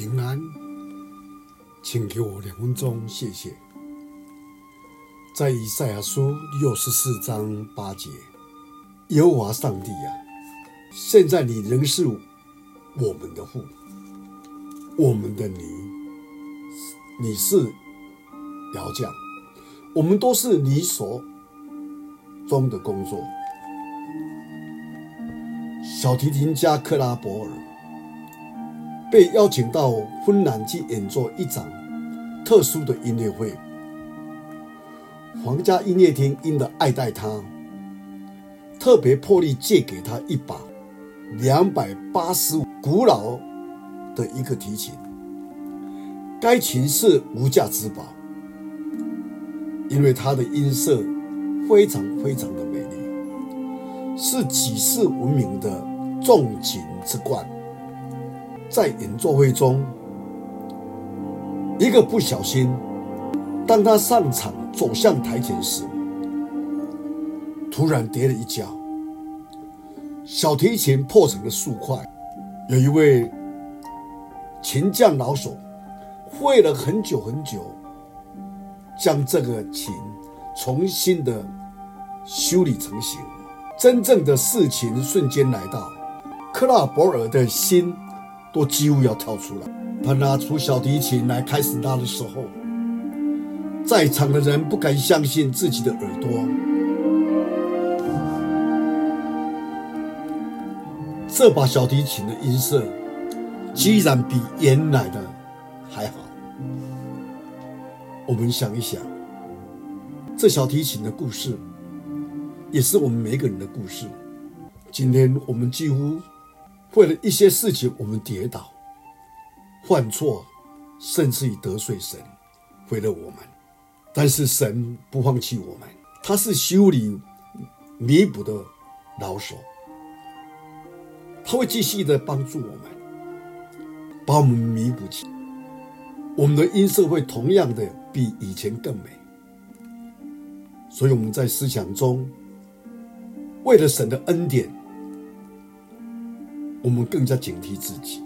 平安，请给我两分钟，谢谢。在以赛亚书六十四章八节，耶和华上帝啊，现在你仍是我们的父，我们的你，你是窑匠，我们都是你手中的工作。小提琴家克拉伯尔被邀请到芬兰去演奏一场特殊的音乐会，皇家音乐厅因的爱戴他，特别破例借给他一把两百八十五古老的一个提琴。该琴是无价之宝，因为它的音色非常非常的美丽，是举世闻名的。重琴之冠，在演奏会中，一个不小心，当他上场走向台前时，突然跌了一跤，小提琴破成了数块。有一位琴匠老手，费了很久很久，将这个琴重新的修理成型。真正的事情瞬间来到。克拉伯尔的心都几乎要跳出来。他拿出小提琴来开始拉的时候，在场的人不敢相信自己的耳朵。这把小提琴的音色，居然比原来的还好。我们想一想，这小提琴的故事，也是我们每个人的故事。今天我们几乎。为了一些事情，我们跌倒、犯错，甚至于得罪神，为了我们。但是神不放弃我们，他是修理、弥补的老手，他会继续的帮助我们，把我们弥补起。我们的音色会同样的比以前更美。所以我们在思想中，为了神的恩典。我们更加警惕自己，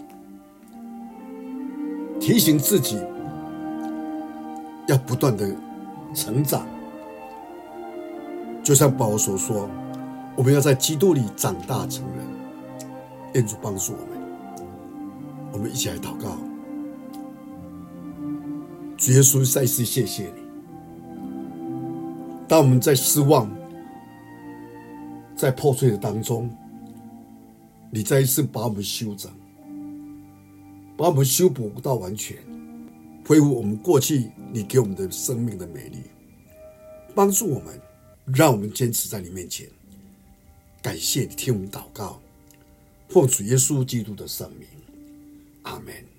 提醒自己要不断的成长。就像保罗所说，我们要在基督里长大成人。愿主帮助我们，我们一起来祷告。主耶稣，再次谢谢你。当我们在失望、在破碎的当中。你再一次把我们修整，把我们修补到完全，恢复我们过去你给我们的生命的美丽，帮助我们，让我们坚持在你面前。感谢你听我们祷告，奉主耶稣基督的圣名，阿门。